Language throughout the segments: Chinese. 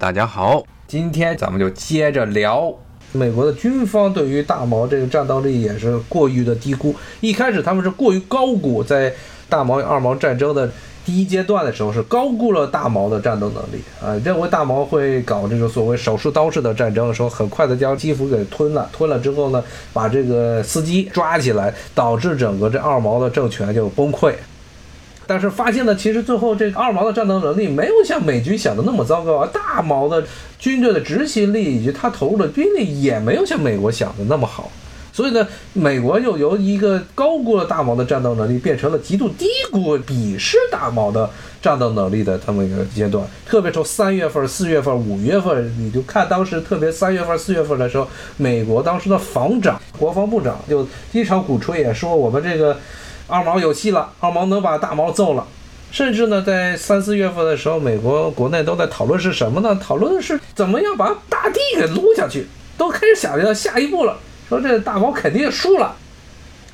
大家好，今天咱们就接着聊美国的军方对于大毛这个战斗力也是过于的低估。一开始他们是过于高估，在大毛与二毛战争的第一阶段的时候是高估了大毛的战斗能力啊，认为大毛会搞这种所谓手术刀式的战争，说很快的将基辅给吞了，吞了之后呢，把这个司机抓起来，导致整个这二毛的政权就崩溃。但是发现呢，其实最后这个二毛的战斗能力没有像美军想的那么糟糕啊。大毛的军队的执行力以及他投入的兵力也没有像美国想的那么好。所以呢，美国又由一个高估了大毛的战斗能力，变成了极度低估、鄙视大毛的战斗能力的这么一个阶段。特别从三月份、四月份、五月份，你就看当时，特别三月份、四月份的时候，美国当时的防长、国防部长就经常鼓吹，也说我们这个。二毛有戏了，二毛能把大毛揍了，甚至呢，在三四月份的时候，美国国内都在讨论是什么呢？讨论的是怎么样把大地给撸下去，都开始想着下一步了，说这大毛肯定输了。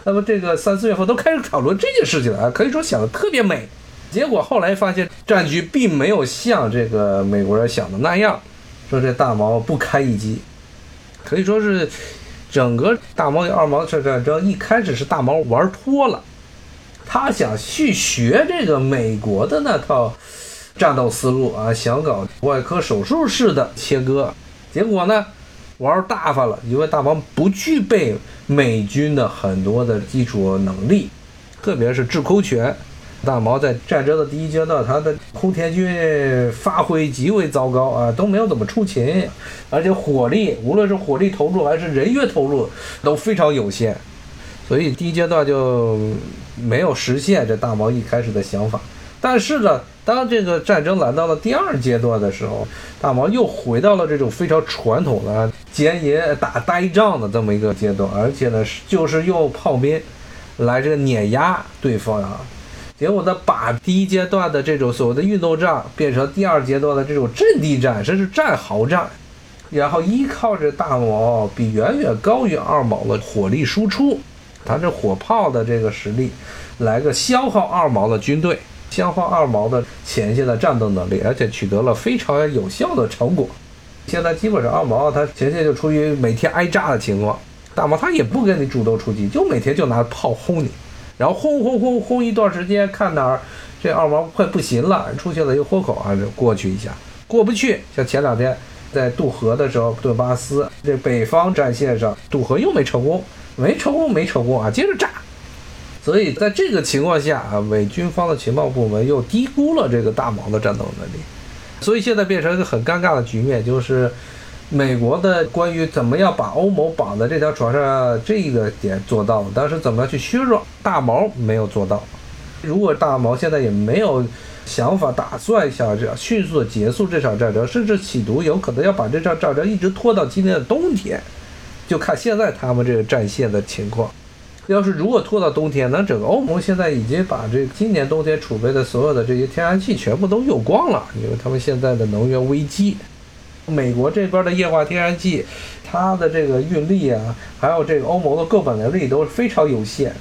那么这个三四月份都开始讨论这件事情了，可以说想的特别美。结果后来发现战局并没有像这个美国人想的那样，说这大毛不堪一击，可以说是整个大毛与二毛这战争一开始是大毛玩脱了。他想去学这个美国的那套战斗思路啊，想搞外科手术式的切割，结果呢玩大发了，因为大毛不具备美军的很多的基础能力，特别是制空权。大毛在战争的第一阶段，他的空天军发挥极为糟糕啊，都没有怎么出勤，而且火力，无论是火力投入还是人员投入都非常有限。所以第一阶段就没有实现这大毛一开始的想法，但是呢，当这个战争来到了第二阶段的时候，大毛又回到了这种非常传统的奸淫打呆仗的这么一个阶段，而且呢，就是用炮兵来这个碾压对方啊，结果呢，把第一阶段的这种所谓的运动战变成第二阶段的这种阵地战，甚至战壕战，然后依靠着大毛比远远高于二毛的火力输出。他这火炮的这个实力，来个消耗二毛的军队，消耗二毛的前线的战斗能力，而且取得了非常有效的成果。现在基本上二毛他前线就处于每天挨炸的情况，大毛他也不跟你主动出击，就每天就拿炮轰你，然后轰轰轰轰一段时间，看哪儿这二毛快不行了，出现了一个豁口啊，就过去一下，过不去，像前两天在渡河的时候，顿巴斯这北方战线上渡河又没成功。没成功，没成功啊！接着炸。所以在这个情况下啊，美军方的情报部门又低估了这个大毛的战斗能力，所以现在变成一个很尴尬的局面，就是美国的关于怎么样把欧盟绑在这条船上这个点做到了，但是怎么样去削弱大毛没有做到。如果大毛现在也没有想法打算想这迅速的结束这场战争，甚至企图有可能要把这场战争一直拖到今年的冬天。就看现在他们这个战线的情况，要是如果拖到冬天，那整个欧盟现在已经把这今年冬天储备的所有的这些天然气全部都用光了，因为他们现在的能源危机。美国这边的液化天然气，它的这个运力啊，还有这个欧盟的购买能力都是非常有限。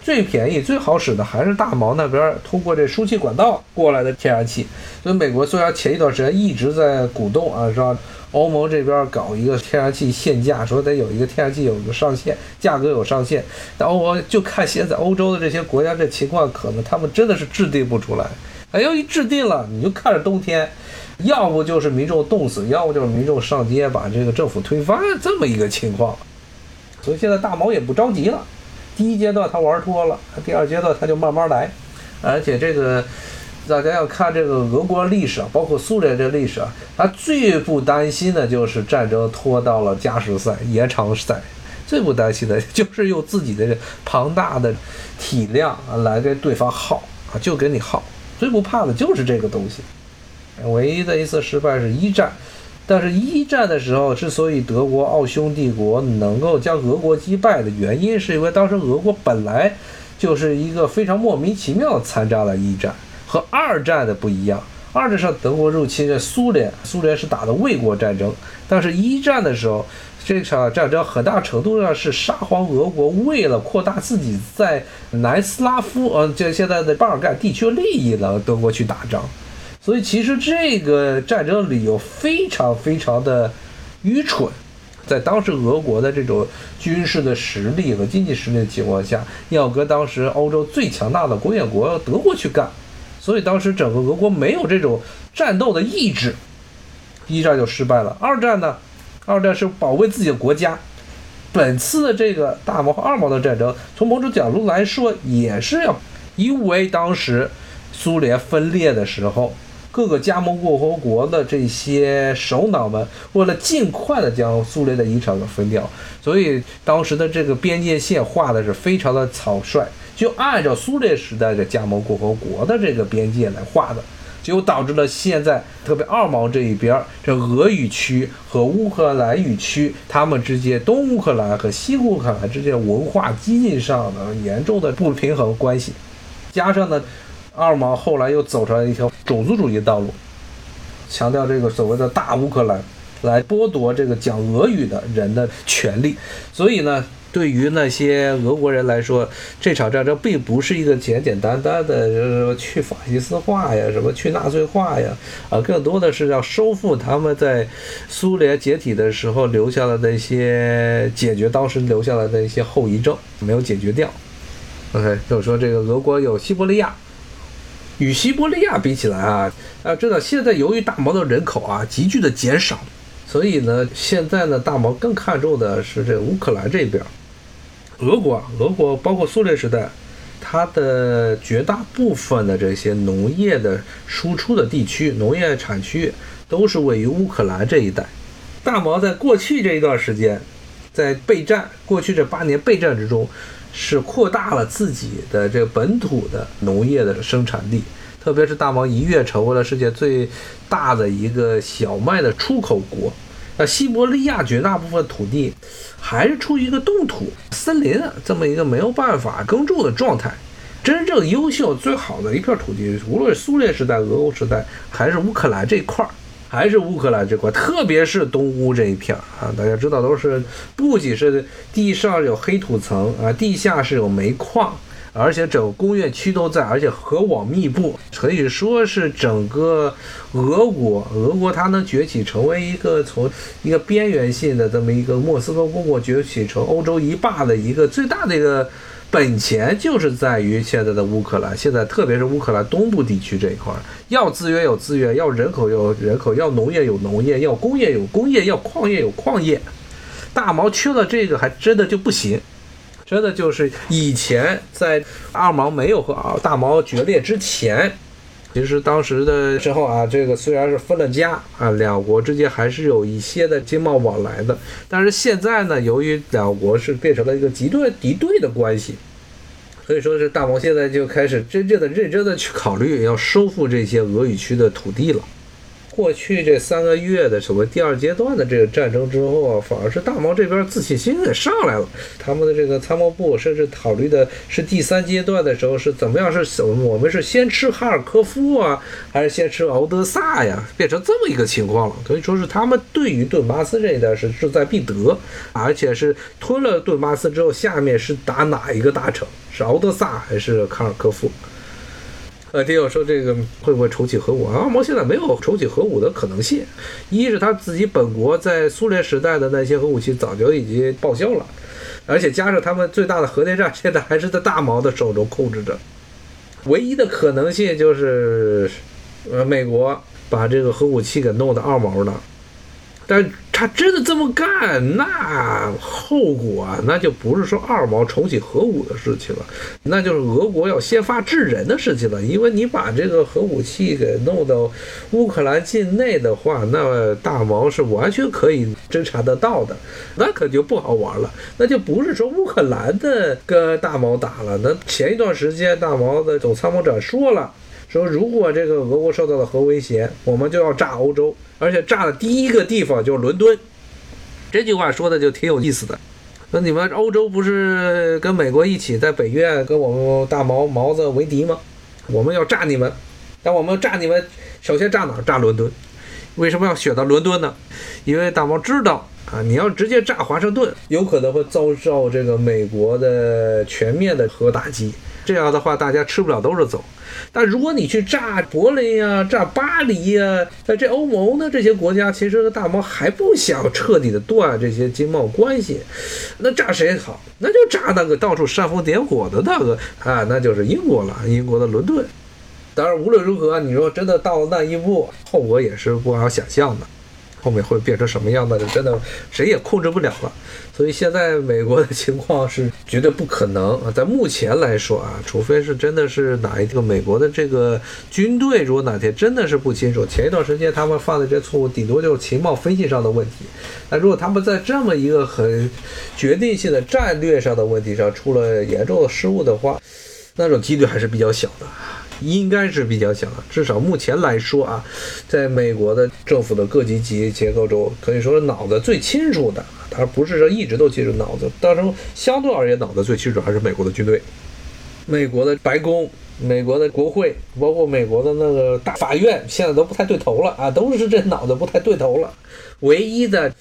最便宜、最好使的还是大毛那边通过这输气管道过来的天然气。所以美国虽然前一段时间一直在鼓动啊，是吧？欧盟这边搞一个天然气限价，说得有一个天然气有一个上限，价格有上限。但欧盟就看现在欧洲的这些国家这情况，可能他们真的是制定不出来。哎，呦一制定了，你就看着冬天，要不就是民众冻死，要不就是民众上街把这个政府推翻，这么一个情况。所以现在大毛也不着急了，第一阶段他玩脱了，第二阶段他就慢慢来，而且这个。大家要看这个俄国历史啊，包括苏联这历史啊，他最不担心的就是战争拖到了加时赛、延长赛，最不担心的就是用自己的庞大的体量啊来跟对方耗啊，就跟你耗。最不怕的就是这个东西。唯一的一次失败是一战，但是一战的时候，之所以德国奥匈帝国能够将俄国击败的原因，是因为当时俄国本来就是一个非常莫名其妙参加了一战。和二战的不一样，二战上德国入侵着苏联，苏联是打的卫国战争，但是一战的时候，这场战争很大程度上是沙皇俄国为了扩大自己在南斯拉夫，呃，就现在的巴尔干地区利益呢，德国去打仗，所以其实这个战争理由非常非常的愚蠢。在当时俄国的这种军事的实力和经济实力的情况下，要跟当时欧洲最强大的工业国德国去干，所以当时整个俄国没有这种战斗的意志，一战就失败了。二战呢，二战是保卫自己的国家。本次的这个大毛和二毛的战争，从某种角度来说，也是要因为当时苏联分裂的时候。各个加盟共和国的这些首脑们，为了尽快的将苏联的遗产给分掉，所以当时的这个边界线画的是非常的草率，就按照苏联时代的加盟共和国的这个边界来画的，结果导致了现在特别二毛这一边，这俄语区和乌克兰语区，他们之间东乌克兰和西乌克兰之间文化基因上的严重的不平衡关系，加上呢。二毛后来又走上了一条种族主义道路，强调这个所谓的大乌克兰，来剥夺这个讲俄语的人的权利。所以呢，对于那些俄国人来说，这场战争并不是一个简简单单的就是去法西斯化呀，什么去纳粹化呀，啊，更多的是要收复他们在苏联解体的时候留下的那些，解决当时留下来的一些后遗症，没有解决掉。OK，就是说这个俄国有西伯利亚。与西伯利亚比起来啊，要知道现在由于大毛的人口啊急剧的减少，所以呢，现在呢大毛更看重的是这乌克兰这边。俄国，俄国包括苏联时代，它的绝大部分的这些农业的输出的地区、农业产区都是位于乌克兰这一带。大毛在过去这一段时间，在备战，过去这八年备战之中。是扩大了自己的这本土的农业的生产力，特别是大毛一跃成为了世界最大的一个小麦的出口国。那西伯利亚绝大部分土地还是处于一个冻土森林这么一个没有办法耕种的状态。真正优秀最好的一片土地，无论是苏联时代、俄国时代，还是乌克兰这块儿。还是乌克兰这块，特别是东乌这一片啊，大家知道都是不仅是地上有黑土层啊，地下是有煤矿，而且整个工业区都在，而且河网密布，可以说是整个俄国，俄国它能崛起成为一个从一个边缘性的这么一个莫斯科公国崛起成欧洲一霸的一个最大的一个。本钱就是在于现在的乌克兰，现在特别是乌克兰东部地区这一块，要资源有资源，要人口有人口，要农业有农业，要工业有工业，要矿业有矿业。大毛缺了这个，还真的就不行，真的就是以前在二毛没有和大毛决裂之前。其实当时的时候啊，这个虽然是分了家啊，两国之间还是有一些的经贸往来的。但是现在呢，由于两国是变成了一个极端敌对的关系，所以说是大毛现在就开始真正的认真的去考虑要收复这些俄语区的土地了。过去这三个月的所谓第二阶段的这个战争之后啊，反而是大毛这边自信心也上来了。他们的这个参谋部甚至考虑的是第三阶段的时候是怎么样？是我们是先吃哈尔科夫啊，还是先吃敖德萨呀？变成这么一个情况了。可以说是他们对于顿巴斯这一带是志在必得，而且是吞了顿巴斯之后，下面是打哪一个大城？是敖德萨还是哈尔科夫？呃，听友说这个会不会重启核武？阿毛现在没有重启核武的可能性。一是他自己本国在苏联时代的那些核武器早就已经报销了，而且加上他们最大的核电站现在还是在大毛的手中控制着。唯一的可能性就是，呃，美国把这个核武器给弄到二毛了，但。他真的这么干，那后果啊，那就不是说二毛重启核武的事情了，那就是俄国要先发制人的事情了。因为你把这个核武器给弄到乌克兰境内的话，那大毛是完全可以侦查得到的，那可就不好玩了。那就不是说乌克兰的跟大毛打了，那前一段时间大毛的总参谋长说了。说如果这个俄国受到了核威胁，我们就要炸欧洲，而且炸的第一个地方就是伦敦。这句话说的就挺有意思的。那你们欧洲不是跟美国一起在北约跟我们大毛毛子为敌吗？我们要炸你们，但我们炸你们，首先炸哪？炸伦敦。为什么要选到伦敦呢？因为大毛知道啊，你要直接炸华盛顿，有可能会遭受这个美国的全面的核打击。这样的话大家吃不了兜着走。但如果你去炸柏林呀、炸巴黎呀，在这欧盟呢这些国家，其实大毛还不想彻底的断这些经贸关系，那炸谁好？那就炸那个到处煽风点火的那个啊，那就是英国了，英国的伦敦。当然，无论如何，你说真的到了那一步，后果也是不好想象的。后面会变成什么样的，真的谁也控制不了了。所以现在美国的情况是绝对不可能啊，在目前来说啊，除非是真的是哪一个美国的这个军队，如果哪天真的是不清楚，前一段时间他们犯的这些错误，顶多就是情报分析上的问题。那如果他们在这么一个很决定性的战略上的问题上出了严重的失误的话，那种几率还是比较小的。应该是比较小的，至少目前来说啊，在美国的政府的各级级结构中，可以说是脑子最清楚的。他不是说一直都记住脑子，当然相对而言脑子最清楚还是美国的军队、美国的白宫、美国的国会，包括美国的那个大法院，现在都不太对头了啊，都是这脑子不太对头了。唯一的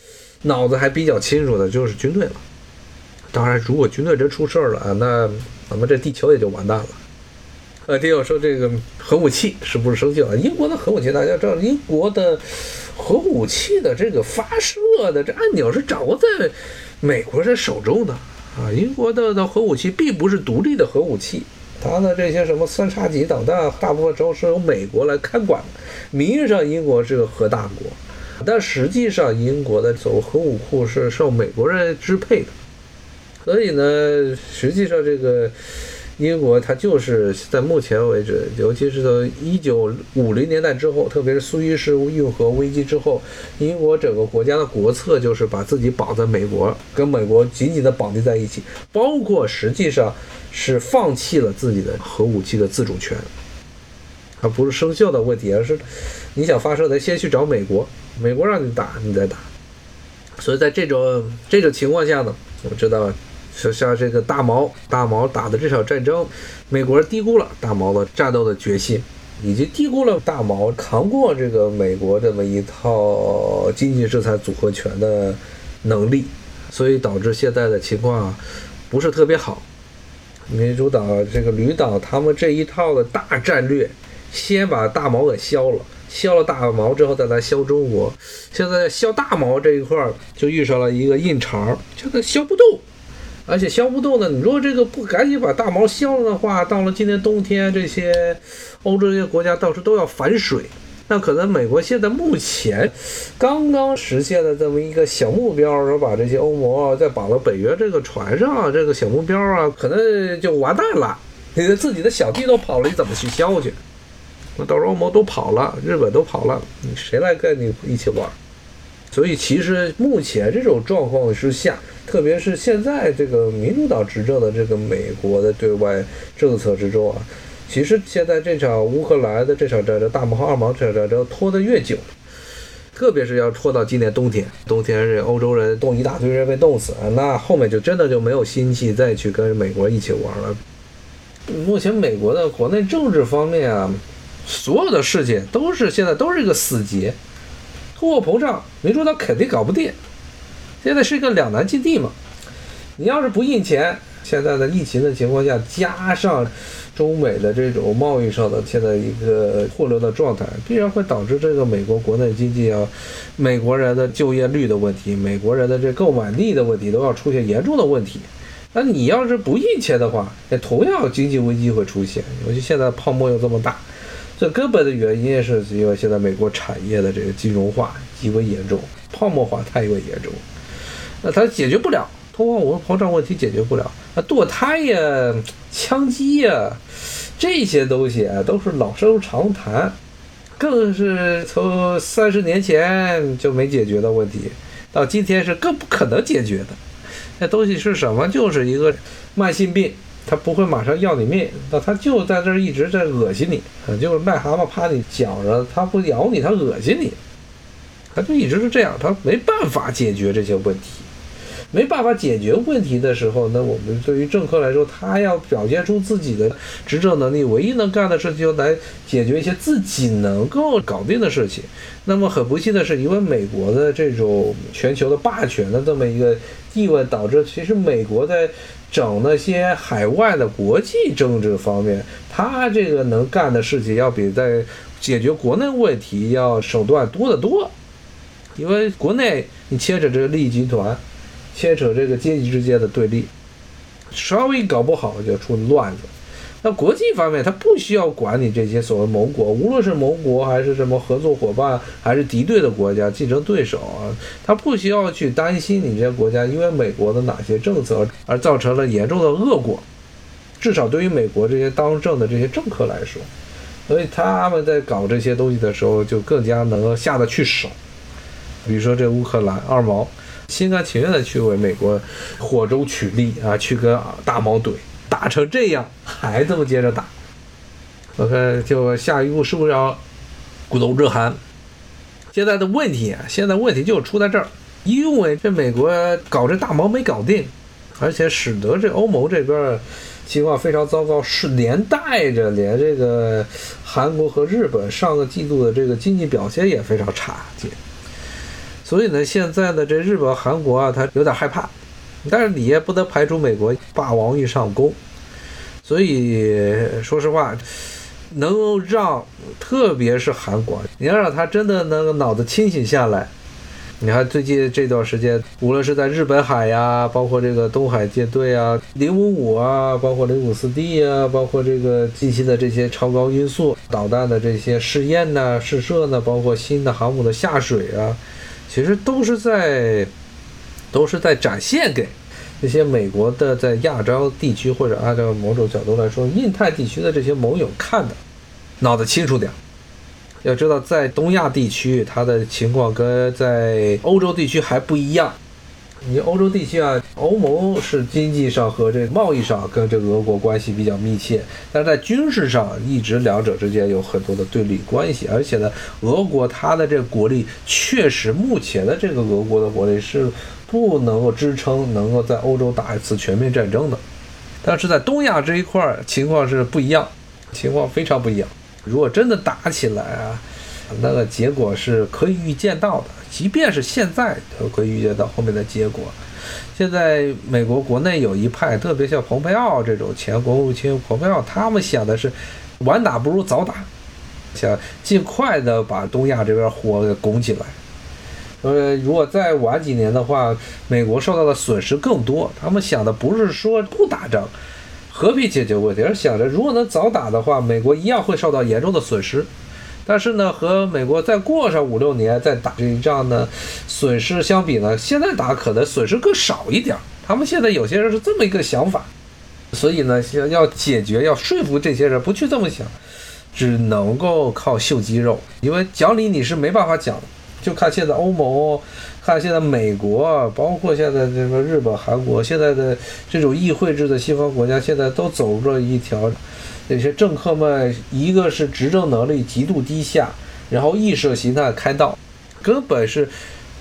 脑子还比较清楚的就是军队了。当然，如果军队真出事儿了啊，那咱们这地球也就完蛋了。呃，第二说这个核武器是不是生效？英国的核武器大家知道，英国的核武器的这个发射的这按钮是掌握在美国人手中的啊。英国的的核武器并不是独立的核武器，它的这些什么三叉戟导弹，大部分都是由美国来看管。名义上英国是个核大国，但实际上英国的所谓核武库是受美国人支配的。所以呢，实际上这个。英国它就是在目前为止，尤其是到一九五零年代之后，特别是苏伊士运河危机之后，英国整个国家的国策就是把自己绑在美国，跟美国紧紧的绑定在一起，包括实际上是放弃了自己的核武器的自主权，它不是生锈的问题，而是你想发射，得先去找美国，美国让你打，你再打。所以在这种这种情况下呢，我知道。就像这个大毛，大毛打的这场战争，美国人低估了大毛的战斗的决心，以及低估了大毛扛过这个美国这么一套经济制裁组合拳的能力，所以导致现在的情况不是特别好。民主党这个旅党他们这一套的大战略，先把大毛给削了，削了大毛之后再来削中国，现在削大毛这一块就遇上了一个硬茬，这个削不动。而且削不动呢，你如果这个不赶紧把大毛削了的话，到了今年冬天，这些欧洲这些国家到时候都要反水。那可能美国现在目前刚刚实现的这么一个小目标，说把这些欧盟啊再绑到北约这个船上，啊这个小目标啊，可能就完蛋了。你的自己的小弟都跑了，你怎么去削去？那到时候欧盟都跑了，日本都跑了，谁来跟你一起玩？所以其实目前这种状况之下。特别是现在这个民主党执政的这个美国的对外政策之中啊，其实现在这场乌克兰的这场战争，大毛和二毛这场战争拖得越久，特别是要拖到今年冬天，冬天这欧洲人冻一大堆人被冻死，那后面就真的就没有心气再去跟美国一起玩了。目前美国的国内政治方面啊，所有的事情都是现在都是一个死结，通货膨胀，民主党肯定搞不定。现在是一个两难境地嘛，你要是不印钱，现在的疫情的情况下，加上中美的这种贸易上的现在一个混乱的状态，必然会导致这个美国国内经济啊，美国人的就业率的问题，美国人的这购买力的问题都要出现严重的问题。那你要是不印钱的话，也同样经济危机会出现，尤其现在泡沫又这么大，这根本的原因是因为现在美国产业的这个金融化极为严重，泡沫化太过严重。那它解决不了通货膨胀问题，解决不了。那堕胎呀、枪击呀，这些东西啊，都是老生常谈，更是从三十年前就没解决的问题，到今天是更不可能解决的。那东西是什么？就是一个慢性病，它不会马上要你命，那它就在这儿一直在恶心你，就是癞蛤蟆趴你脚上，它不咬你，它恶心你。他就一直是这样，他没办法解决这些问题。没办法解决问题的时候，那我们对于政客来说，他要表现出自己的执政能力，唯一能干的事情就来解决一些自己能够搞定的事情。那么很不幸的是，因为美国的这种全球的霸权的这么一个地位，导致其实美国在整那些海外的国际政治方面，他这个能干的事情要比在解决国内问题要手段多得多。因为国内你牵扯这个利益集团，牵扯这个阶级之间的对立，稍微搞不好就出乱子。那国际方面，他不需要管你这些所谓盟国，无论是盟国还是什么合作伙伴，还是敌对的国家、竞争对手啊，他不需要去担心你这些国家因为美国的哪些政策而造成了严重的恶果。至少对于美国这些当政的这些政客来说，所以他们在搞这些东西的时候，就更加能够下得去手。比如说这乌克兰二毛，心甘情愿的去为美国火中取栗啊，去跟大毛怼，打成这样还这么接着打，我看就下一步是不是要鼓动日韩？现在的问题啊，现在问题就出在这儿，因为这美国搞这大毛没搞定，而且使得这欧盟这边情况非常糟糕，是连带着连这个韩国和日本上个季度的这个经济表现也非常差劲。所以呢，现在呢，这日本、韩国啊，他有点害怕，但是你也不能排除美国霸王欲上弓。所以说实话，能够让特别是韩国，你要让他真的能脑子清醒下来。你看最近这段时间，无论是在日本海呀，包括这个东海舰队啊、零五五啊，包括零五四 D 啊，包括这个近期的这些超高音速导弹的这些试验呢、试射呢，包括新的航母的下水啊。其实都是在，都是在展现给那些美国的在亚洲地区或者按照某种角度来说，印太地区的这些盟友看的，脑子清楚点。要知道，在东亚地区，它的情况跟在欧洲地区还不一样。你欧洲地区啊，欧盟是经济上和这贸易上跟这俄国关系比较密切，但是在军事上一直两者之间有很多的对立关系，而且呢，俄国它的这个国力确实目前的这个俄国的国力是不能够支撑能够在欧洲打一次全面战争的，但是在东亚这一块情况是不一样，情况非常不一样。如果真的打起来啊，那个结果是可以预见到的。即便是现在都可以预见到后面的结果。现在美国国内有一派，特别像蓬佩奥这种前国务卿蓬佩奥，他们想的是晚打不如早打，想尽快的把东亚这边火给拱起来。呃，如果再晚几年的话，美国受到的损失更多。他们想的不是说不打仗，和平解决问题，而想着如果能早打的话，美国一样会受到严重的损失。但是呢，和美国再过上五六年再打这一仗呢，损失相比呢，现在打可能损失更少一点。他们现在有些人是这么一个想法，所以呢，要要解决，要说服这些人不去这么想，只能够靠秀肌肉，因为讲理你是没办法讲。就看现在欧盟，看现在美国，包括现在这个日本、韩国，现在的这种议会制的西方国家，现在都走着一条。那些政客们，一个是执政能力极度低下，然后意识形态开道，根本是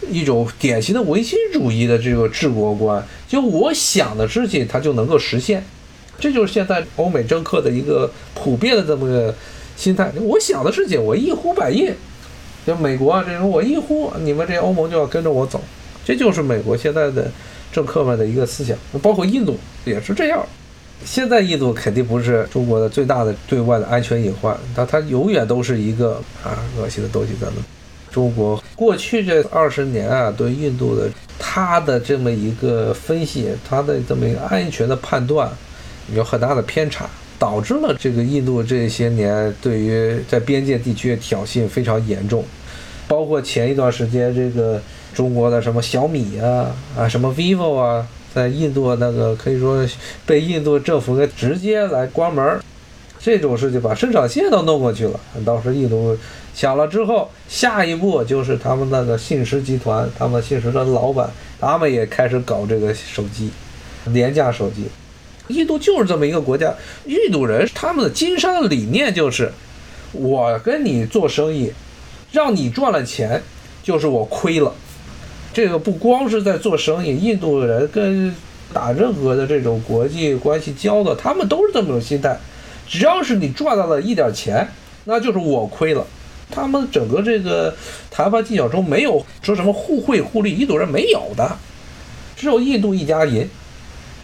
一种典型的唯心主义的这个治国观。就我想的事情，它就能够实现，这就是现在欧美政客的一个普遍的这么个心态。我想的事情，我一呼百应。就美国啊，这种我一呼，你们这欧盟就要跟着我走，这就是美国现在的政客们的一个思想。包括印度也是这样。现在印度肯定不是中国的最大的对外的安全隐患，但它永远都是一个啊恶心的东西。咱们中国过去这二十年啊，对印度的它的这么一个分析，它的这么一个安全的判断有很大的偏差，导致了这个印度这些年对于在边界地区的挑衅非常严重，包括前一段时间这个中国的什么小米啊啊什么 vivo 啊。在印度那个可以说被印度政府给直接来关门，这种事情把生产线都弄过去了。当时印度想了之后，下一步就是他们那个信实集团，他们信实的老板，他们也开始搞这个手机，廉价手机。印度就是这么一个国家，印度人他们的经商的理念就是，我跟你做生意，让你赚了钱，就是我亏了。这个不光是在做生意，印度人跟打任何的这种国际关系交的，他们都是这么种心态。只要是你赚到了一点钱，那就是我亏了。他们整个这个谈判技巧中没有说什么互惠互利，印度人没有的，只有印度一家银。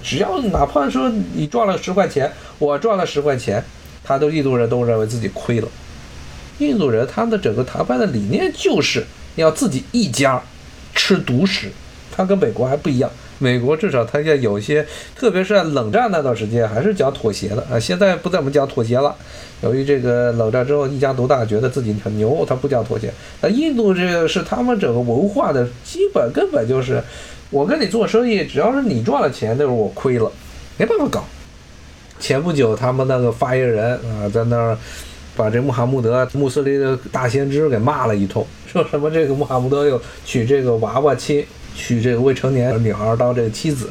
只要哪怕说你赚了十块钱，我赚了十块钱，他都印度人都认为自己亏了。印度人他们的整个谈判的理念就是要自己一家吃独食，他跟美国还不一样。美国至少他要有些，特别是在冷战那段时间还是讲妥协的啊。现在不怎么讲妥协了，由于这个冷战之后一家独大，觉得自己很牛，他不讲妥协。那印度这个是他们整个文化的基本根本就是。我跟你做生意，只要是你赚了钱，那是我亏了，没办法搞。前不久，他们那个发言人啊，在那儿把这穆罕默德穆斯林的大先知给骂了一通，说什么这个穆罕默德又娶这个娃娃亲，娶这个未成年女孩当这个妻子。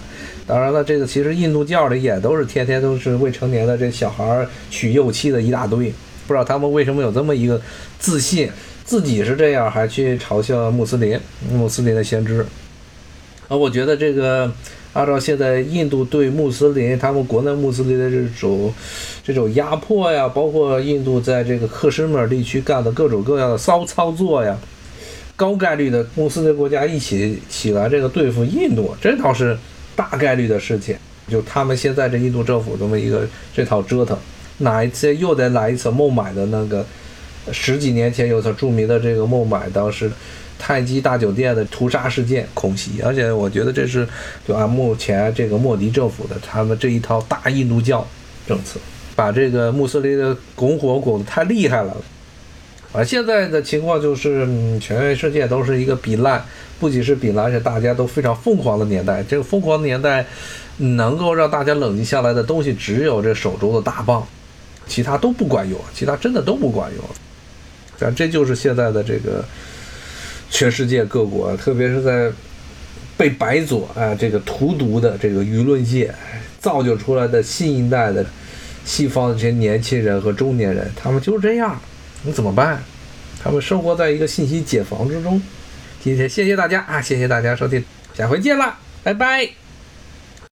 当然了，这个其实印度教里也都是天天都是未成年的这小孩娶幼妻的一大堆。不知道他们为什么有这么一个自信，自己是这样，还去嘲笑穆斯林、穆斯林的先知。啊，我觉得这个按照现在印度对穆斯林，他们国内穆斯林的这种这种压迫呀，包括印度在这个克什米尔地区干的各种各样的骚操作呀，高概率的穆斯林国家一起起来这个对付印度，这倒是大概率的事情。就他们现在这印度政府这么一个这套折腾，哪一次又得来一次孟买的那个十几年前有次著名的这个孟买当时。泰姬大酒店的屠杀事件恐袭，而且我觉得这是就按目前这个莫迪政府的他们这一套大印度教政策，把这个穆斯林的拱火拱得太厉害了。而现在的情况就是，全世界都是一个比烂，不仅是比烂，而且大家都非常疯狂的年代。这个疯狂的年代，能够让大家冷静下来的东西，只有这手中的大棒，其他都不管用，其他真的都不管用。反正这就是现在的这个。全世界各国，特别是在被白左啊这个荼毒的这个舆论界造就出来的新一代的西方的这些年轻人和中年人，他们就是这样，你怎么办？他们生活在一个信息茧房之中。今天谢谢大家啊，谢谢大家收听，下回见了，拜拜。